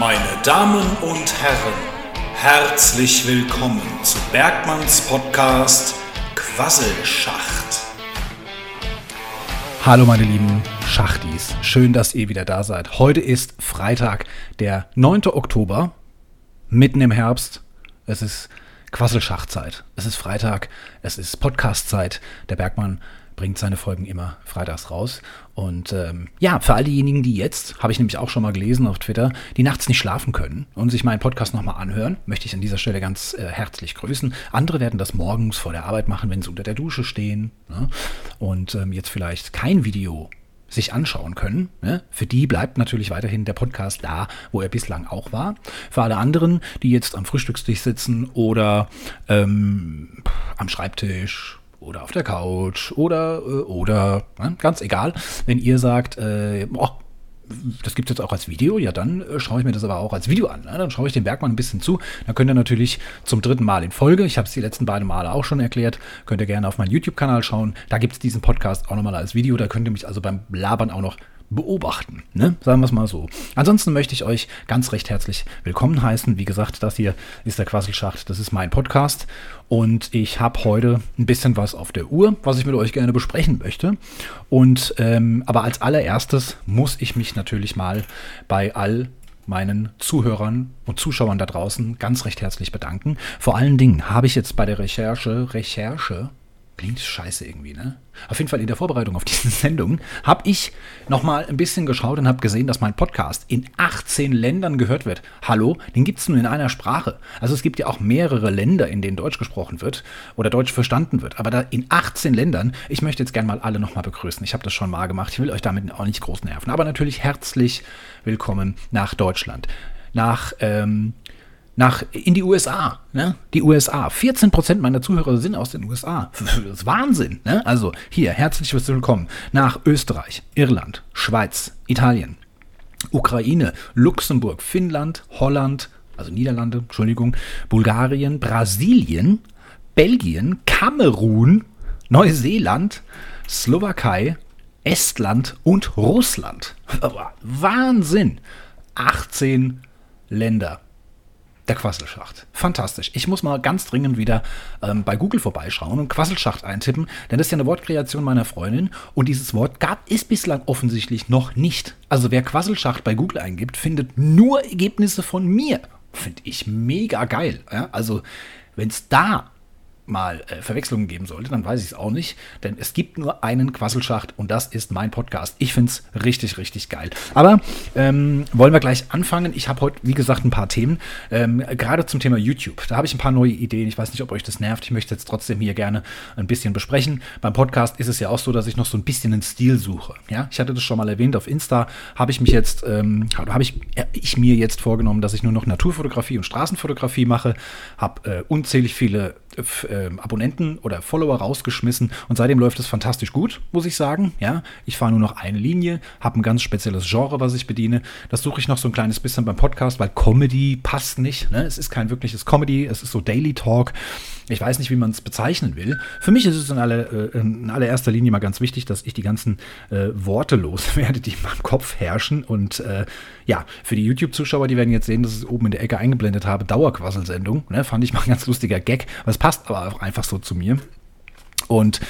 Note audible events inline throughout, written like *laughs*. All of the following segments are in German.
Meine Damen und Herren, herzlich willkommen zu Bergmanns Podcast Quasselschacht. Hallo meine lieben Schachtis, schön, dass ihr wieder da seid. Heute ist Freitag, der 9. Oktober, mitten im Herbst. Es ist Quasselschachtzeit. Es ist Freitag, es ist Podcastzeit. Der Bergmann bringt seine Folgen immer freitags raus. Und ähm, ja, für all diejenigen, die jetzt, habe ich nämlich auch schon mal gelesen auf Twitter, die nachts nicht schlafen können und sich meinen Podcast nochmal anhören, möchte ich an dieser Stelle ganz äh, herzlich grüßen. Andere werden das morgens vor der Arbeit machen, wenn sie unter der Dusche stehen ne? und ähm, jetzt vielleicht kein Video sich anschauen können. Ne? Für die bleibt natürlich weiterhin der Podcast da, wo er bislang auch war. Für alle anderen, die jetzt am Frühstückstisch sitzen oder ähm, am Schreibtisch oder auf der Couch oder, äh, oder, ne? ganz egal. Wenn ihr sagt, äh, oh, das gibt es jetzt auch als Video, ja, dann äh, schaue ich mir das aber auch als Video an. Ne? Dann schaue ich den Bergmann ein bisschen zu. Dann könnt ihr natürlich zum dritten Mal in Folge, ich habe es die letzten beiden Male auch schon erklärt, könnt ihr gerne auf meinen YouTube-Kanal schauen. Da gibt es diesen Podcast auch nochmal als Video. Da könnt ihr mich also beim Labern auch noch beobachten. Ne? Sagen wir es mal so. Ansonsten möchte ich euch ganz recht herzlich willkommen heißen. Wie gesagt, das hier ist der Quasselschacht. Das ist mein Podcast. Und ich habe heute ein bisschen was auf der Uhr, was ich mit euch gerne besprechen möchte. Und ähm, aber als allererstes muss ich mich natürlich mal bei all meinen Zuhörern und Zuschauern da draußen ganz recht herzlich bedanken. Vor allen Dingen habe ich jetzt bei der Recherche, Recherche, Klingt scheiße irgendwie, ne? Auf jeden Fall in der Vorbereitung auf diese *laughs* Sendung habe ich nochmal ein bisschen geschaut und habe gesehen, dass mein Podcast in 18 Ländern gehört wird. Hallo, den gibt es nur in einer Sprache. Also es gibt ja auch mehrere Länder, in denen Deutsch gesprochen wird oder Deutsch verstanden wird. Aber da in 18 Ländern, ich möchte jetzt gerne mal alle nochmal begrüßen. Ich habe das schon mal gemacht. Ich will euch damit auch nicht groß nerven. Aber natürlich herzlich willkommen nach Deutschland. Nach ähm, nach, in die USA. Ne? Die USA. 14% meiner Zuhörer sind aus den USA. *laughs* Das ist Wahnsinn. Ne? Also hier, herzlich willkommen nach Österreich, Irland, Schweiz, Italien, Ukraine, Luxemburg, Finnland, Holland, also Niederlande, Entschuldigung, Bulgarien, Brasilien, Belgien, Kamerun, Neuseeland, Slowakei, Estland und Russland. *laughs* Wahnsinn! 18 Länder der Quasselschacht. Fantastisch. Ich muss mal ganz dringend wieder ähm, bei Google vorbeischauen und Quasselschacht eintippen, denn das ist ja eine Wortkreation meiner Freundin und dieses Wort gab es bislang offensichtlich noch nicht. Also wer Quasselschacht bei Google eingibt, findet nur Ergebnisse von mir. Finde ich mega geil. Ja? Also wenn es da mal äh, Verwechslungen geben sollte, dann weiß ich es auch nicht. Denn es gibt nur einen Quasselschacht und das ist mein Podcast. Ich finde es richtig, richtig geil. Aber ähm, wollen wir gleich anfangen. Ich habe heute, wie gesagt, ein paar Themen. Ähm, gerade zum Thema YouTube. Da habe ich ein paar neue Ideen. Ich weiß nicht, ob euch das nervt. Ich möchte jetzt trotzdem hier gerne ein bisschen besprechen. Beim Podcast ist es ja auch so, dass ich noch so ein bisschen einen Stil suche. Ja, ich hatte das schon mal erwähnt. Auf Insta habe ich mich jetzt, ähm, habe ich, äh, ich mir jetzt vorgenommen, dass ich nur noch Naturfotografie und Straßenfotografie mache. Habe äh, unzählig viele äh, Abonnenten oder Follower rausgeschmissen und seitdem läuft es fantastisch gut, muss ich sagen. Ja, ich fahre nur noch eine Linie, habe ein ganz spezielles Genre, was ich bediene. Das suche ich noch so ein kleines bisschen beim Podcast, weil Comedy passt nicht. Ne? Es ist kein wirkliches Comedy, es ist so Daily Talk. Ich weiß nicht, wie man es bezeichnen will. Für mich ist es in, alle, äh, in allererster Linie mal ganz wichtig, dass ich die ganzen äh, Worte loswerde, die in meinem Kopf herrschen. Und äh, ja, für die YouTube-Zuschauer, die werden jetzt sehen, dass ich es oben in der Ecke eingeblendet habe, Dauerquasselsendung. Ne? Fand ich mal ein ganz lustiger Gag. Was passt aber auch einfach so zu mir. Und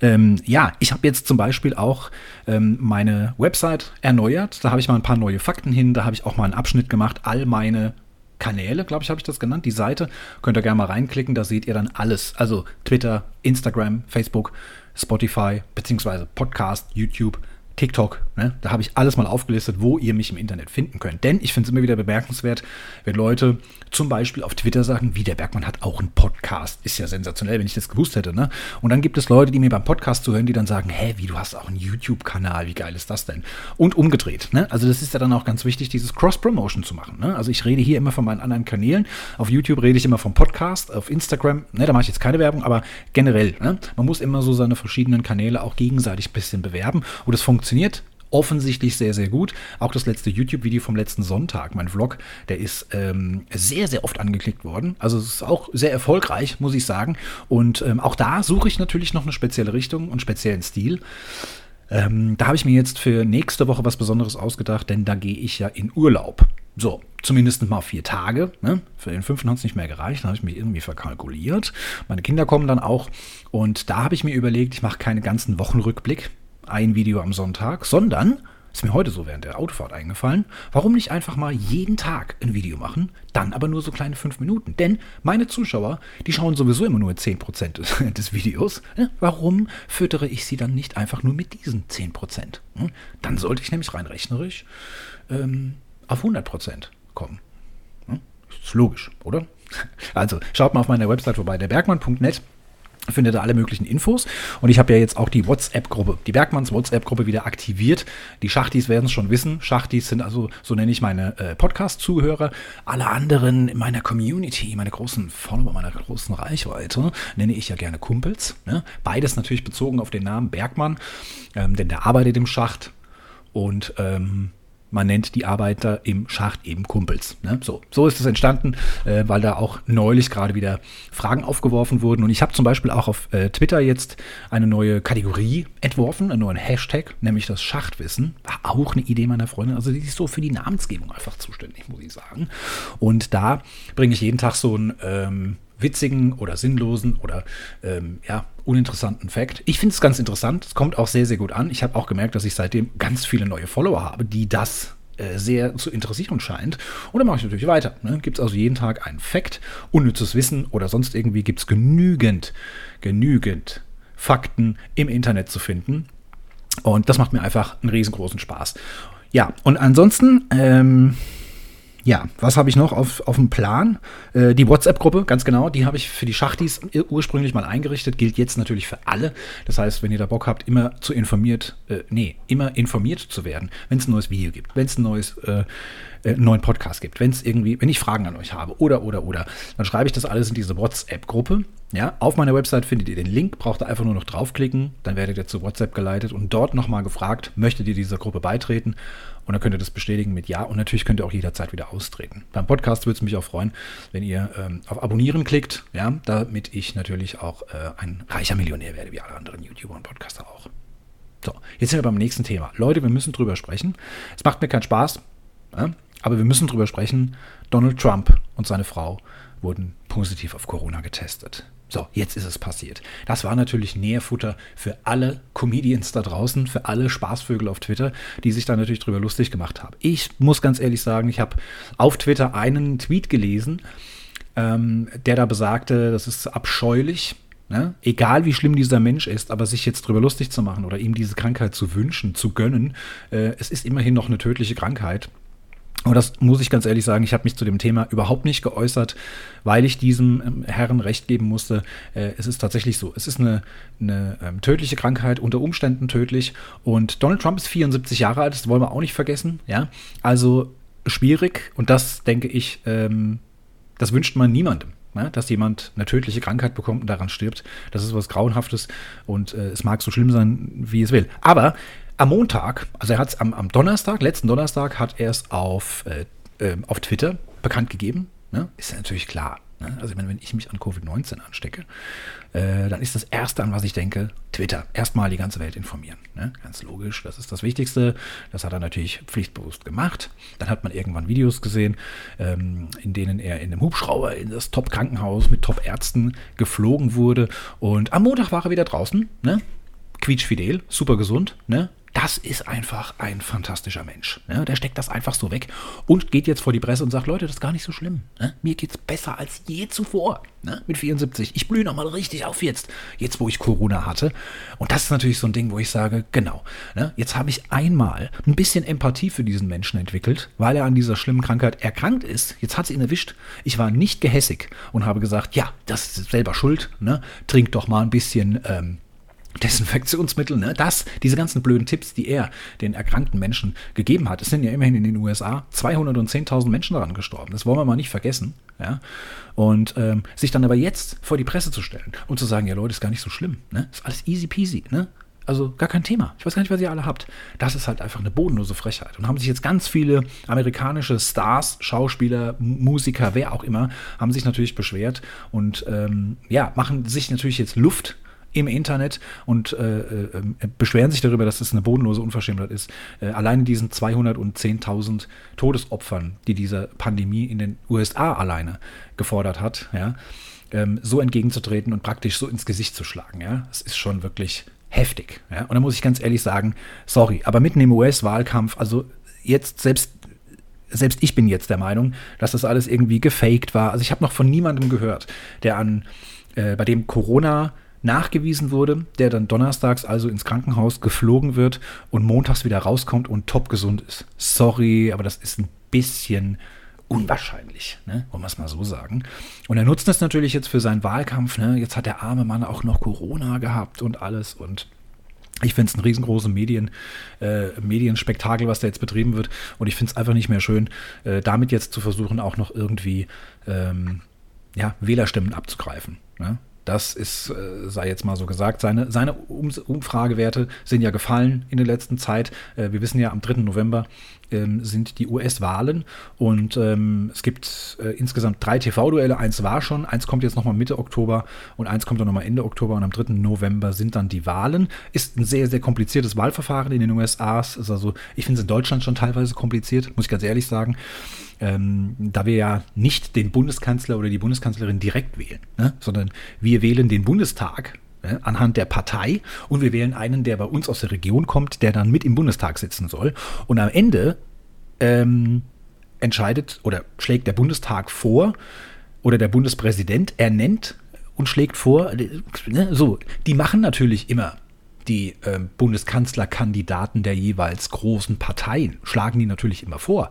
ähm, ja, ich habe jetzt zum Beispiel auch ähm, meine Website erneuert. Da habe ich mal ein paar neue Fakten hin. Da habe ich auch mal einen Abschnitt gemacht. All meine Kanäle, glaube ich, habe ich das genannt, die Seite. Könnt ihr gerne mal reinklicken, da seht ihr dann alles. Also Twitter, Instagram, Facebook, Spotify, beziehungsweise Podcast, YouTube, TikTok. Ne? Da habe ich alles mal aufgelistet, wo ihr mich im Internet finden könnt. Denn ich finde es immer wieder bemerkenswert, wenn Leute zum Beispiel auf Twitter sagen, wie der Bergmann hat auch einen Podcast. Ist ja sensationell, wenn ich das gewusst hätte. Ne? Und dann gibt es Leute, die mir beim Podcast zuhören, die dann sagen, hä, wie, du hast auch einen YouTube-Kanal, wie geil ist das denn? Und umgedreht. Ne? Also das ist ja dann auch ganz wichtig, dieses Cross-Promotion zu machen. Ne? Also ich rede hier immer von meinen anderen Kanälen. Auf YouTube rede ich immer vom Podcast, auf Instagram, ne, da mache ich jetzt keine Werbung, aber generell. Ne? Man muss immer so seine verschiedenen Kanäle auch gegenseitig ein bisschen bewerben. Und es funktioniert offensichtlich sehr, sehr gut. Auch das letzte YouTube-Video vom letzten Sonntag, mein Vlog, der ist ähm, sehr, sehr oft angeklickt worden. Also es ist auch sehr erfolgreich, muss ich sagen. Und ähm, auch da suche ich natürlich noch eine spezielle Richtung und speziellen Stil. Ähm, da habe ich mir jetzt für nächste Woche was Besonderes ausgedacht, denn da gehe ich ja in Urlaub. So, zumindest mal vier Tage. Ne? Für den fünften hat es nicht mehr gereicht. Da habe ich mich irgendwie verkalkuliert. Meine Kinder kommen dann auch. Und da habe ich mir überlegt, ich mache keine ganzen Wochenrückblick, ein Video am Sonntag, sondern ist mir heute so während der Autofahrt eingefallen. Warum nicht einfach mal jeden Tag ein Video machen, dann aber nur so kleine fünf Minuten? Denn meine Zuschauer, die schauen sowieso immer nur 10% des, *laughs* des Videos. Warum füttere ich sie dann nicht einfach nur mit diesen 10%? Hm? Dann sollte ich nämlich rein rechnerisch ähm, auf 100% kommen. Hm? Ist logisch, oder? *laughs* Also schaut mal auf meiner Website vorbei, derbergmann.net findet ihr alle möglichen Infos. Und ich habe ja jetzt auch die WhatsApp-Gruppe, die Bergmanns WhatsApp-Gruppe wieder aktiviert. Die Schachtis werden es schon wissen. Schachtis sind also, so nenne ich meine äh, Podcast-Zuhörer. Alle anderen in meiner Community, meine großen Follower, meiner großen Reichweite, nenne ich ja gerne Kumpels. Ne? Beides natürlich bezogen auf den Namen Bergmann, ähm, denn der arbeitet im Schacht. Und ähm, man nennt die Arbeiter im Schacht eben Kumpels. Ne? So, so ist es entstanden, äh, weil da auch neulich gerade wieder Fragen aufgeworfen wurden. Und ich habe zum Beispiel auch auf äh, Twitter jetzt eine neue Kategorie entworfen, einen neuen Hashtag, nämlich das Schachtwissen. War auch eine Idee meiner Freundin. Also die ist so für die Namensgebung einfach zuständig, muss ich sagen. Und da bringe ich jeden Tag so ein ähm, witzigen oder sinnlosen oder ähm, ja, uninteressanten Fact. Ich finde es ganz interessant. Es kommt auch sehr, sehr gut an. Ich habe auch gemerkt, dass ich seitdem ganz viele neue Follower habe, die das äh, sehr zu interessieren scheint. Und dann mache ich natürlich weiter. Ne? Gibt es also jeden Tag einen Fact, unnützes Wissen oder sonst irgendwie gibt es genügend, genügend Fakten im Internet zu finden. Und das macht mir einfach einen riesengroßen Spaß. Ja, und ansonsten, ähm, ja, was habe ich noch auf, auf dem Plan? Äh, die WhatsApp-Gruppe, ganz genau, die habe ich für die Schachtis ursprünglich mal eingerichtet, gilt jetzt natürlich für alle. Das heißt, wenn ihr da Bock habt, immer zu informiert, äh, nee, immer informiert zu werden, wenn es ein neues Video gibt, wenn es ein neues äh, äh, neuen Podcast gibt, wenn es irgendwie, wenn ich Fragen an euch habe oder oder oder, dann schreibe ich das alles in diese WhatsApp-Gruppe. Ja, auf meiner Website findet ihr den Link, braucht ihr einfach nur noch draufklicken, dann werdet ihr zu WhatsApp geleitet und dort nochmal gefragt, möchtet ihr dieser Gruppe beitreten? Und dann könnt ihr das bestätigen mit Ja und natürlich könnt ihr auch jederzeit wieder austreten. Beim Podcast würde es mich auch freuen, wenn ihr ähm, auf Abonnieren klickt, ja, damit ich natürlich auch äh, ein reicher Millionär werde, wie alle anderen YouTuber und Podcaster auch. So, jetzt sind wir beim nächsten Thema. Leute, wir müssen drüber sprechen. Es macht mir keinen Spaß. Ja? Aber wir müssen drüber sprechen. Donald Trump und seine Frau wurden positiv auf Corona getestet. So, jetzt ist es passiert. Das war natürlich Nährfutter für alle Comedians da draußen, für alle Spaßvögel auf Twitter, die sich da natürlich drüber lustig gemacht haben. Ich muss ganz ehrlich sagen, ich habe auf Twitter einen Tweet gelesen, ähm, der da besagte, das ist abscheulich, Ne? Egal wie schlimm dieser Mensch ist, aber sich jetzt drüber lustig zu machen oder ihm diese Krankheit zu wünschen, zu gönnen, äh, es ist immerhin noch eine tödliche Krankheit. Und das muss ich ganz ehrlich sagen, ich habe mich zu dem Thema überhaupt nicht geäußert, weil ich diesem ähm, Herren recht geben musste. Äh, es ist tatsächlich so. Es ist eine, eine ähm, tödliche Krankheit, unter Umständen tödlich. Und Donald Trump ist 74 Jahre alt, das wollen wir auch nicht vergessen. Ja? Also schwierig und das denke ich, ähm, das wünscht man niemandem. Ja? dass jemand eine tödliche Krankheit bekommt und daran stirbt. Das ist was Grauenhaftes und äh, es mag so schlimm sein, wie es will. Aber am Montag, also er hat es am, am, Donnerstag, letzten Donnerstag, hat er es auf, äh, äh, auf Twitter bekannt gegeben. Ne? Ist ja natürlich klar. Ne? Also meine, wenn ich mich an Covid-19 anstecke, äh, dann ist das Erste, an was ich denke, Twitter. Erstmal die ganze Welt informieren. Ne? Ganz logisch, das ist das Wichtigste. Das hat er natürlich pflichtbewusst gemacht. Dann hat man irgendwann Videos gesehen, ähm, in denen er in einem Hubschrauber in das Top-Krankenhaus mit Top-Ärzten geflogen wurde. Und am Montag war er wieder draußen, ne? quietschfidel, super gesund, ne? Das ist einfach ein fantastischer Mensch. Ne? Der steckt das einfach so weg und geht jetzt vor die Presse und sagt, Leute, das ist gar nicht so schlimm. Ne? Mir es besser als je zuvor. Ne? Mit 74. Ich blühe nochmal richtig auf jetzt, jetzt wo ich Corona hatte. Und das ist natürlich so ein Ding, wo ich sage, genau, ne? jetzt habe ich einmal ein bisschen Empathie für diesen Menschen entwickelt, weil er an dieser schlimmen Krankheit erkrankt ist. Jetzt hat sie ihn erwischt. Ich war nicht gehässig und habe gesagt, ja, das ist selber schuld. Ne? Trink doch mal ein bisschen... Ähm, Desinfektionsmittel, ne? Das, diese ganzen blöden Tipps, die er den erkrankten Menschen gegeben hat. Es sind ja immerhin in den USA 210.000 Menschen daran gestorben. Das wollen wir mal nicht vergessen. Ja? Und ähm, sich dann aber jetzt vor die Presse zu stellen und zu sagen, ja Leute, ist gar nicht so schlimm. Ne? Ist alles easy peasy. Ne? Also gar kein Thema. Ich weiß gar nicht, was ihr alle habt. Das ist halt einfach eine bodenlose Frechheit. Und haben sich jetzt ganz viele amerikanische Stars, Schauspieler, Musiker, wer auch immer, haben sich natürlich beschwert und ähm, ja, machen sich natürlich jetzt Luft im Internet und äh, äh, beschweren sich darüber, dass es eine bodenlose Unverschämtheit ist. Äh, alleine diesen 210.000 Todesopfern, die diese Pandemie in den USA alleine gefordert hat, ja, ähm, so entgegenzutreten und praktisch so ins Gesicht zu schlagen. Ja, das ist schon wirklich heftig. Ja? Und da muss ich ganz ehrlich sagen, sorry, aber mitten im US-Wahlkampf, also jetzt selbst selbst ich bin jetzt der Meinung, dass das alles irgendwie gefaked war. Also ich habe noch von niemandem gehört, der an äh, bei dem Corona nachgewiesen wurde, der dann donnerstags also ins Krankenhaus geflogen wird und montags wieder rauskommt und top gesund ist. Sorry, aber das ist ein bisschen unwahrscheinlich, ne? wollen wir es mal so sagen. Und er nutzt das natürlich jetzt für seinen Wahlkampf. Ne? Jetzt hat der arme Mann auch noch Corona gehabt und alles und ich finde es ein riesengroßes Medien, äh, Medienspektakel, was da jetzt betrieben wird. Und ich finde es einfach nicht mehr schön, äh, damit jetzt zu versuchen, auch noch irgendwie ähm, ja, Wählerstimmen abzugreifen. Ne? Das ist, äh, sei jetzt mal so gesagt, seine, seine um Umfragewerte sind ja gefallen in der letzten Zeit. Äh, wir wissen ja, am 3. November ähm, sind die US-Wahlen und ähm, es gibt äh, insgesamt drei TV-Duelle. Eins war schon, eins kommt jetzt nochmal Mitte Oktober und eins kommt dann nochmal Ende Oktober und am 3. November sind dann die Wahlen. Ist ein sehr, sehr kompliziertes Wahlverfahren in den USA. Ist also, ich finde es in Deutschland schon teilweise kompliziert, muss ich ganz ehrlich sagen ähm, da wir ja nicht den Bundeskanzler oder die Bundeskanzlerin direkt wählen, ne, sondern wir wählen den Bundestag ne, anhand der Partei und wir wählen einen, der bei uns aus der Region kommt, der dann mit im Bundestag sitzen soll. Und am Ende ähm, entscheidet oder schlägt der Bundestag vor oder der Bundespräsident ernennt und schlägt vor, ne, so, die machen natürlich immer die äh, Bundeskanzlerkandidaten der jeweils großen Parteien schlagen die natürlich immer vor.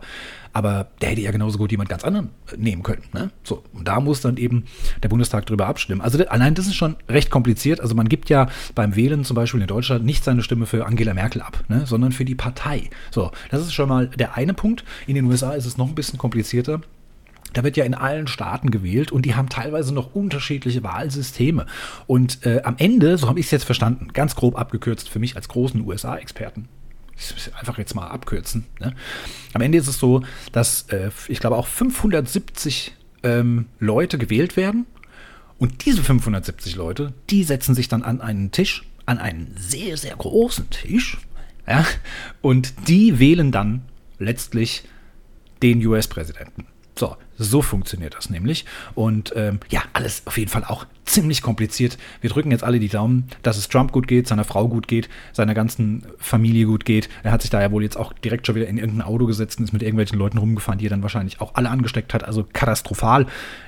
Aber der hätte ja genauso gut jemand ganz anderen äh, nehmen können. Ne? So, und da muss dann eben der Bundestag drüber abstimmen. Also allein das ist schon recht kompliziert. Also man gibt ja beim Wählen zum Beispiel in Deutschland nicht seine Stimme für Angela Merkel ab, ne? sondern für die Partei. So, das ist schon mal der eine Punkt. In den USA ist es noch ein bisschen komplizierter. Da wird ja in allen Staaten gewählt und die haben teilweise noch unterschiedliche Wahlsysteme. Und äh, am Ende, so habe ich es jetzt verstanden, ganz grob abgekürzt für mich als großen USA-Experten, einfach jetzt mal abkürzen. Ne? Am Ende ist es so, dass äh, ich glaube auch 570 ähm, Leute gewählt werden und diese 570 Leute, die setzen sich dann an einen Tisch, an einen sehr, sehr großen Tisch, ja, und die wählen dann letztlich den US-Präsidenten. So, so funktioniert das nämlich. Und ähm, ja, alles auf jeden Fall auch ziemlich kompliziert. Wir drücken jetzt alle die Daumen, dass es Trump gut geht, seiner Frau gut geht, seiner ganzen Familie gut geht. Er hat sich da ja wohl jetzt auch direkt schon wieder in irgendein Auto gesetzt und ist mit irgendwelchen Leuten rumgefahren, die er dann wahrscheinlich auch alle angesteckt hat. Also katastrophal.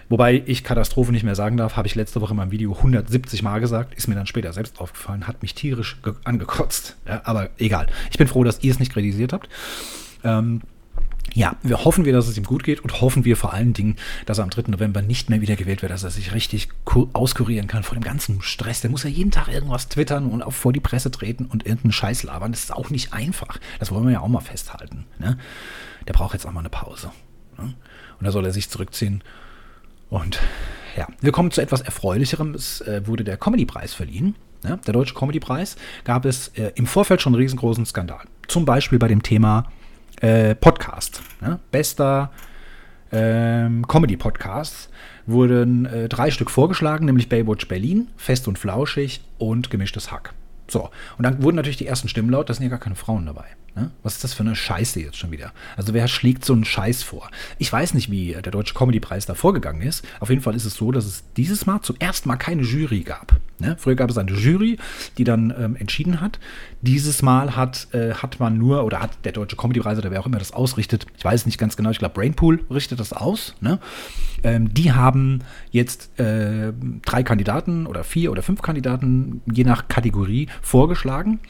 Wobei ich Katastrophe nicht mehr sagen darf, habe ich letzte Woche in meinem Video 170 Mal gesagt. Ist mir dann später selbst aufgefallen, hat mich tierisch angekotzt. Ja, aber egal. Ich bin froh, dass ihr es nicht kritisiert habt. Ähm, ja, wir hoffen wir, dass es ihm gut geht und hoffen wir vor allen Dingen, dass er am 3. November nicht mehr wiedergewählt wird, dass er sich richtig auskurieren kann vor dem ganzen Stress. Der muss ja jeden Tag irgendwas twittern und auch vor die Presse treten und irgendeinen Scheiß labern. Das ist auch nicht einfach. Das wollen wir ja auch mal festhalten. Ne? Der braucht jetzt auch mal eine Pause. Ne? Und da soll er sich zurückziehen. Und ja, wir kommen zu etwas Erfreulicherem. Es äh, wurde der Comedy-Preis verliehen. Ja, der Deutsche Comedy-Preis gab es äh, im Vorfeld schon einen riesengroßen Skandal. Zum Beispiel bei dem Thema äh, Podcast. Ne? Bester ähm, Comedy-Podcast wurden äh, drei Stück vorgeschlagen, nämlich Baywatch Berlin, Fest und Flauschig und Gemischtes Hack. So, und dann wurden natürlich die ersten Stimmen laut, da sind ja gar keine Frauen dabei. Ne? Was ist das für eine Scheiße jetzt schon wieder? Also wer schlägt so einen Scheiß vor? Ich weiß nicht, wie der Deutsche Comedy-Preis da vorgegangen ist. Auf jeden Fall ist es so, dass es dieses Mal zum ersten Mal keine Jury gab. Ne? Früher gab es eine Jury, die dann ähm, entschieden hat. Dieses Mal hat, äh, hat man nur, oder hat der Deutsche Comedy-Preis oder wer auch immer das ausrichtet, ich weiß nicht ganz genau, ich glaube Brainpool richtet das aus. Ne? Ähm, die haben jetzt äh, drei Kandidaten oder vier oder fünf Kandidaten, je nach Kategorie, vorgeschlagen.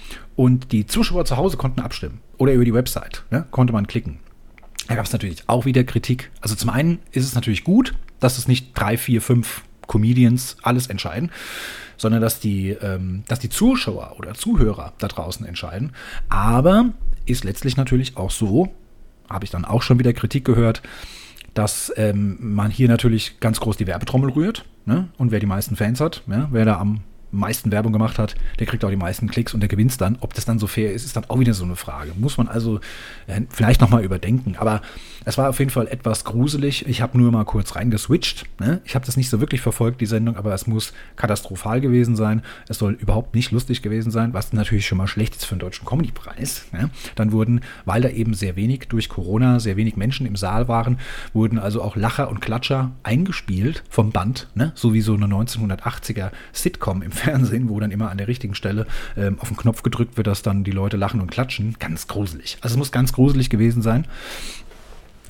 Und die Zuschauer zu Hause konnten abstimmen. Oder über die Website ne? konnte man klicken. Da gab es natürlich auch wieder Kritik. Also zum einen ist es natürlich gut, dass es nicht drei, vier, fünf Comedians alles entscheiden, sondern dass die, ähm, dass die Zuschauer oder Zuhörer da draußen entscheiden. Aber ist letztlich natürlich auch so, habe ich dann auch schon wieder Kritik gehört, dass ähm, man hier natürlich ganz groß die Werbetrommel rührt. Ne? Und wer die meisten Fans hat, ja, wer da am meisten Werbung gemacht hat, der kriegt auch die meisten Klicks und der gewinnt dann. Ob das dann so fair ist, ist dann auch wieder so eine Frage. Muss man also äh, vielleicht nochmal überdenken. Aber es war auf jeden Fall etwas gruselig. Ich habe nur mal kurz reingeswitcht. Ne? Ich habe das nicht so wirklich verfolgt, die Sendung, aber es muss katastrophal gewesen sein. Es soll überhaupt nicht lustig gewesen sein, was natürlich schon mal schlecht ist für einen deutschen Comedy-Preis. Ne? Dann wurden, weil da eben sehr wenig durch Corona, sehr wenig Menschen im Saal waren, wurden also auch Lacher und Klatscher eingespielt vom Band, ne? so wie so eine 1980er Sitcom im Fernsehen, wo dann immer an der richtigen Stelle ähm, auf den Knopf gedrückt wird, dass dann die Leute lachen und klatschen. Ganz gruselig. Also es muss ganz gruselig gewesen sein.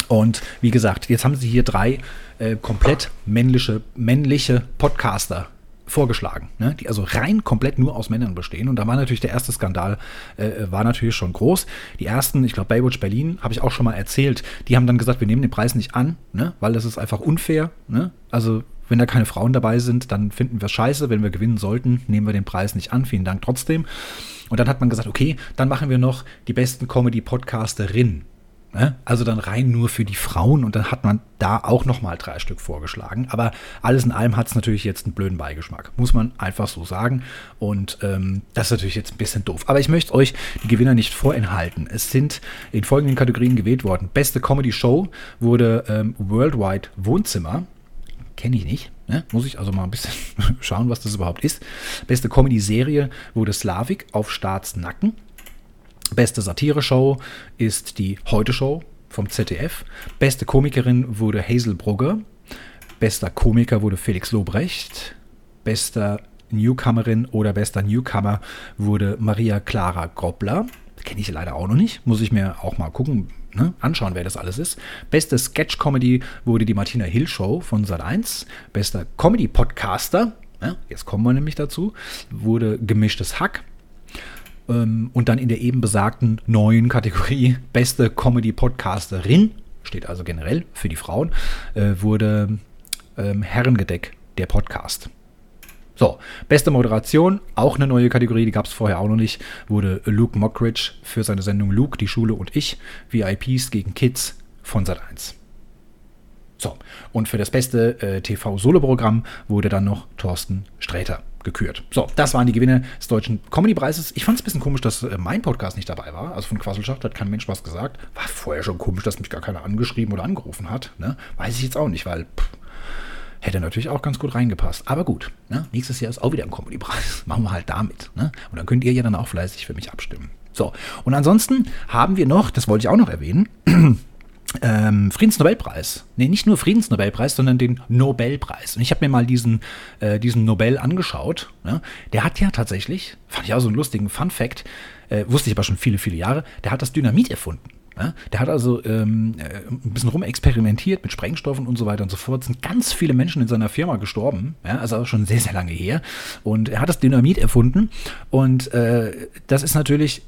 Und wie gesagt, jetzt haben sie hier drei äh, komplett männliche, männliche Podcaster vorgeschlagen, ne? die also rein komplett nur aus Männern bestehen. Und da war natürlich der erste Skandal, äh, war natürlich schon groß. Die ersten, ich glaube, Baywatch Berlin, habe ich auch schon mal erzählt, die haben dann gesagt, wir nehmen den Preis nicht an, ne? weil das ist einfach unfair. Ne? Also wenn da keine Frauen dabei sind, dann finden wir es scheiße. Wenn wir gewinnen sollten, nehmen wir den Preis nicht an. Vielen Dank trotzdem. Und dann hat man gesagt, okay, dann machen wir noch die besten Comedy-Podcasterinnen. Ne? Also dann rein nur für die Frauen und dann hat man da auch nochmal drei Stück vorgeschlagen. Aber alles in allem hat es natürlich jetzt einen blöden Beigeschmack, muss man einfach so sagen. Und ähm, das ist natürlich jetzt ein bisschen doof. Aber ich möchte euch die Gewinner nicht vorenthalten. Es sind in folgenden Kategorien gewählt worden. Beste Comedy Show wurde ähm, Worldwide Wohnzimmer. Kenne ich nicht. Ne? Muss ich also mal ein bisschen *laughs* schauen, was das überhaupt ist. Beste Comedy-Serie wurde Slavik auf Staatsnacken. Beste Satire-Show ist die Heute-Show vom ZDF. Beste Komikerin wurde Hazel Brugger. Bester Komiker wurde Felix Lobrecht. Bester Newcomerin oder bester Newcomer wurde Maria Clara Groppler. Kenne ich leider auch noch nicht. Muss ich mir auch mal gucken, ne, anschauen, wer das alles ist. Beste Sketch-Comedy wurde die Martina Hill Show von Sat1. Bester Comedy-Podcaster, ja, jetzt kommen wir nämlich dazu, wurde Gemischtes Hack. Ähm, und dann in der eben besagten neuen Kategorie *laughs* Beste Comedy-Podcasterin, steht also generell für die Frauen, äh, wurde ähm, Herrengedeck der Podcast. So, beste Moderation, auch eine neue Kategorie, die gab es vorher auch noch nicht, wurde Luke Mockridge für seine Sendung Luke, die Schule und ich, VIPs gegen Kids von Sat1. So, und für das beste äh, TV-Solo-Programm wurde dann noch Thorsten Sträter gekürt. So, das waren die Gewinne des Deutschen Comedy-Preises. Ich fand es ein bisschen komisch, dass äh, mein Podcast nicht dabei war. Also von Quasselschacht hat kein Mensch was gesagt. War vorher schon komisch, dass mich gar keiner angeschrieben oder angerufen hat. Ne? Weiß ich jetzt auch nicht, weil pff, hätte natürlich auch ganz gut reingepasst. Aber gut, ne? nächstes Jahr ist auch wieder ein Comedy-Preis. *laughs* Machen wir halt damit. Ne? Und dann könnt ihr ja dann auch fleißig für mich abstimmen. So, und ansonsten haben wir noch, das wollte ich auch noch erwähnen, *clears throat* ähm, Friedensnobelpreis. Nee, nicht nur Friedensnobelpreis, sondern den Nobelpreis. Und ich habe mir mal diesen, äh, diesen Nobel angeschaut. Ne? Der hat ja tatsächlich, fand ich auch so einen lustigen Fun-Fact, äh, wusste ich aber schon viele, viele Jahre, der hat das Dynamit erfunden. Ne? Der hat also ähm, äh, ein bisschen rumexperimentiert mit Sprengstoffen und so weiter und so fort. Es sind ganz viele Menschen in seiner Firma gestorben, ja? also schon sehr, sehr lange her. Und er hat das Dynamit erfunden. Und äh, das ist natürlich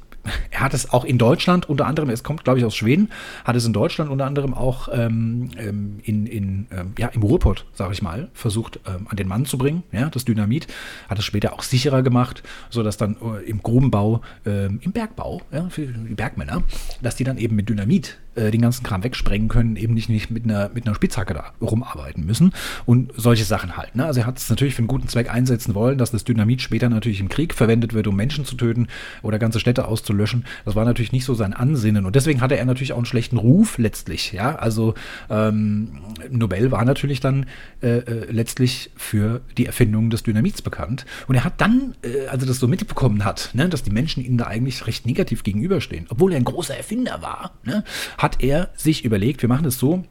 er hat es auch in Deutschland unter anderem, es kommt glaube ich aus Schweden, hat es in Deutschland unter anderem auch ähm, ähm, in, in, ähm, ja, im Ruhrpott, sage ich mal, versucht ähm, an den Mann zu bringen. Ja, das Dynamit hat es später auch sicherer gemacht, sodass dann äh, im Grubenbau, äh, im Bergbau, ja, für die Bergmänner, dass die dann eben mit Dynamit äh, den ganzen Kram wegsprengen können, eben nicht, nicht mit, einer, mit einer Spitzhacke da rumarbeiten müssen und solche Sachen halt. Ne? Also er hat es natürlich für einen guten Zweck einsetzen wollen, dass das Dynamit später natürlich im Krieg verwendet wird, um Menschen zu töten oder ganze Städte auszulöschen. Das war natürlich nicht so sein Ansinnen und deswegen hatte er natürlich auch einen schlechten Ruf letztlich. Ja, also ähm, Nobel war natürlich dann äh, äh, letztlich für die Erfindung des Dynamits bekannt und er hat dann, äh, als er das so mitbekommen hat, ne, dass die Menschen ihm da eigentlich recht negativ gegenüberstehen, obwohl er ein großer Erfinder war, ne, hat er sich überlegt, wir machen es so,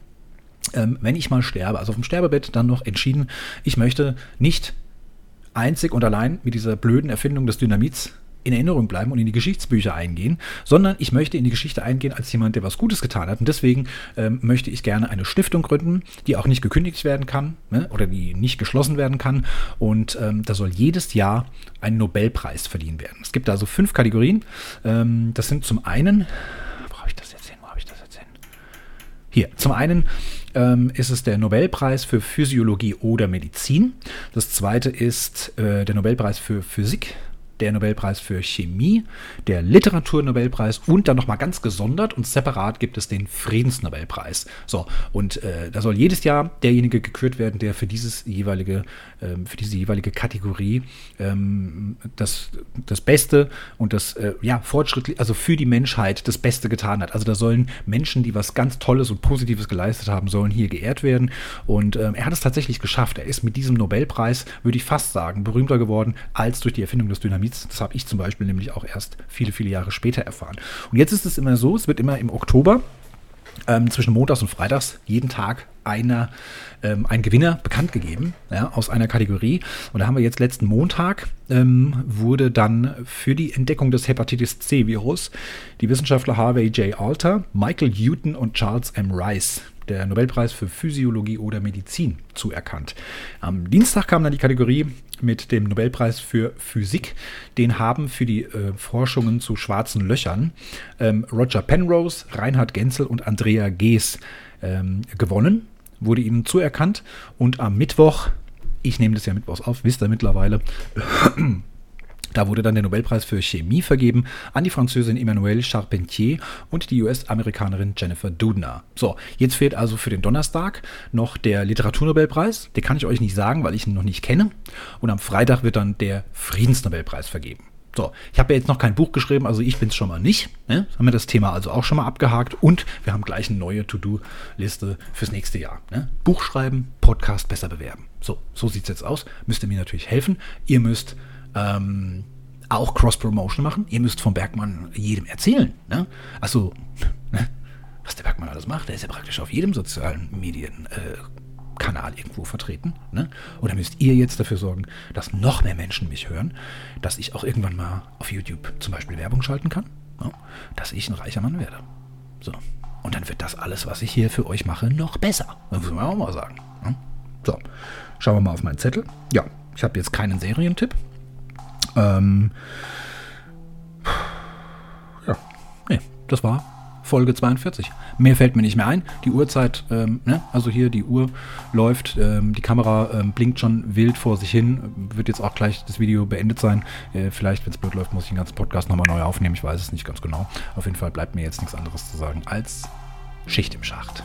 ähm, wenn ich mal sterbe, also auf dem Sterbebett dann noch entschieden, ich möchte nicht einzig und allein mit dieser blöden Erfindung des Dynamits in Erinnerung bleiben und in die Geschichtsbücher eingehen, sondern ich möchte in die Geschichte eingehen als jemand, der was Gutes getan hat. Und deswegen ähm, möchte ich gerne eine Stiftung gründen, die auch nicht gekündigt werden kann ne, oder die nicht geschlossen werden kann. Und ähm, da soll jedes Jahr ein Nobelpreis verliehen werden. Es gibt also fünf Kategorien. Ähm, das sind zum einen hier, zum einen ähm, ist es der Nobelpreis für Physiologie oder Medizin. Das zweite ist äh, der Nobelpreis für Physik, der Nobelpreis für Chemie, der Literaturnobelpreis und dann nochmal ganz gesondert und separat gibt es den Friedensnobelpreis. So, und äh, da soll jedes Jahr derjenige gekürt werden, der für dieses jeweilige, ähm, für diese jeweilige Kategorie ähm, das, das Beste und das äh, ja, fortschrittlich, also für die Menschheit das Beste getan hat. Also da sollen Menschen, die was ganz Tolles und Positives geleistet haben, sollen hier geehrt werden. Und ähm, er hat es tatsächlich geschafft. Er ist mit diesem Nobelpreis, würde ich fast sagen, berühmter geworden als durch die Erfindung des Dynamits. Das habe ich zum Beispiel nämlich auch erst viele, viele Jahre später erfahren. Und jetzt ist es immer so, es wird immer im Oktober ähm, zwischen Montags und Freitags jeden Tag einer, ähm, ein Gewinner bekannt gegeben ja, aus einer Kategorie. Und da haben wir jetzt letzten Montag, ähm, wurde dann für die Entdeckung des Hepatitis C-Virus die Wissenschaftler Harvey J. Alter, Michael Newton und Charles M. Rice der Nobelpreis für Physiologie oder Medizin zuerkannt. Am Dienstag kam dann die Kategorie mit dem Nobelpreis für Physik. Den haben für die äh, Forschungen zu schwarzen Löchern ähm, Roger Penrose, Reinhard Genzel und Andrea Gees ähm, gewonnen, wurde ihnen zuerkannt. Und am Mittwoch, ich nehme das ja mittwochs auf, wisst ihr mittlerweile, *clears throat* Da wurde dann der Nobelpreis für Chemie vergeben an die Französin Emmanuelle Charpentier und die US-Amerikanerin Jennifer Doudna. So, jetzt fehlt also für den Donnerstag noch der Literaturnobelpreis. Den kann ich euch nicht sagen, weil ich ihn noch nicht kenne. Und am Freitag wird dann der Friedensnobelpreis vergeben. So, ich habe ja jetzt noch kein Buch geschrieben, also ich bin es schon mal nicht. Ne? Haben wir das Thema also auch schon mal abgehakt und wir haben gleich eine neue To-Do-Liste fürs nächste Jahr. Ne? Buch schreiben, Podcast besser bewerben. So, so sieht es jetzt aus. Müsst ihr mir natürlich helfen. Ihr müsst ähm, auch Cross-Promotion machen. Ihr müsst vom Bergmann jedem erzählen. Ne? Also, ne? was der Bergmann alles macht, der ist ja praktisch auf jedem sozialen Medienkanal äh, irgendwo vertreten. Ne? Oder müsst ihr jetzt dafür sorgen, dass noch mehr Menschen mich hören, dass ich auch irgendwann mal auf YouTube zum Beispiel Werbung schalten kann, ne? dass ich ein reicher Mann werde. So. Und dann wird das alles, was ich hier für euch mache, noch besser. Das muss man auch mal sagen. Ne? So, schauen wir mal auf meinen Zettel. Ja, ich habe jetzt keinen Serientipp. Ähm, ja, nee, das war Folge 42. Mehr fällt mir nicht mehr ein. Die Uhrzeit, ähm, ne? also hier die Uhr läuft, ähm, die Kamera ähm, blinkt schon wild vor sich hin. Wird jetzt auch gleich das Video beendet sein. Äh, vielleicht, wenn es blöd läuft, muss ich den ganzen Podcast nochmal neu aufnehmen. Ich weiß es nicht ganz genau. Auf jeden Fall bleibt mir jetzt nichts anderes zu sagen als Schicht im Schacht.